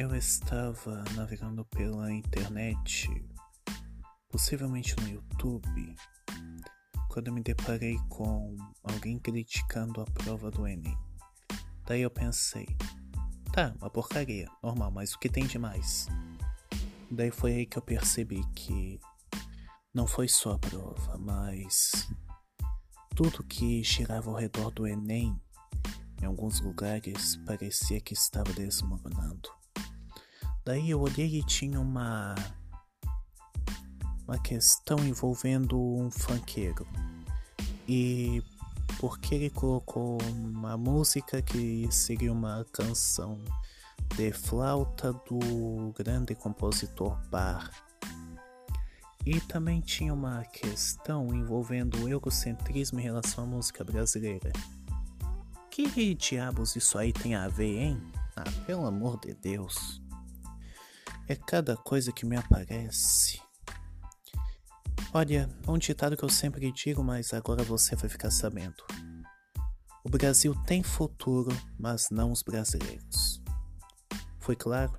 Eu estava navegando pela internet, possivelmente no YouTube, quando me deparei com alguém criticando a prova do Enem. Daí eu pensei, tá, uma porcaria, normal, mas o que tem de mais? Daí foi aí que eu percebi que não foi só a prova, mas tudo que girava ao redor do Enem, em alguns lugares, parecia que estava desmoronando. Daí eu olhei e tinha uma uma questão envolvendo um funkeiro. E porque ele colocou uma música que seria uma canção de flauta do grande compositor Bach. E também tinha uma questão envolvendo o egocentrismo em relação à música brasileira. Que diabos isso aí tem a ver, hein? Ah, pelo amor de Deus. É cada coisa que me aparece. Olha, um ditado que eu sempre digo, mas agora você vai ficar sabendo. O Brasil tem futuro, mas não os brasileiros. Foi claro?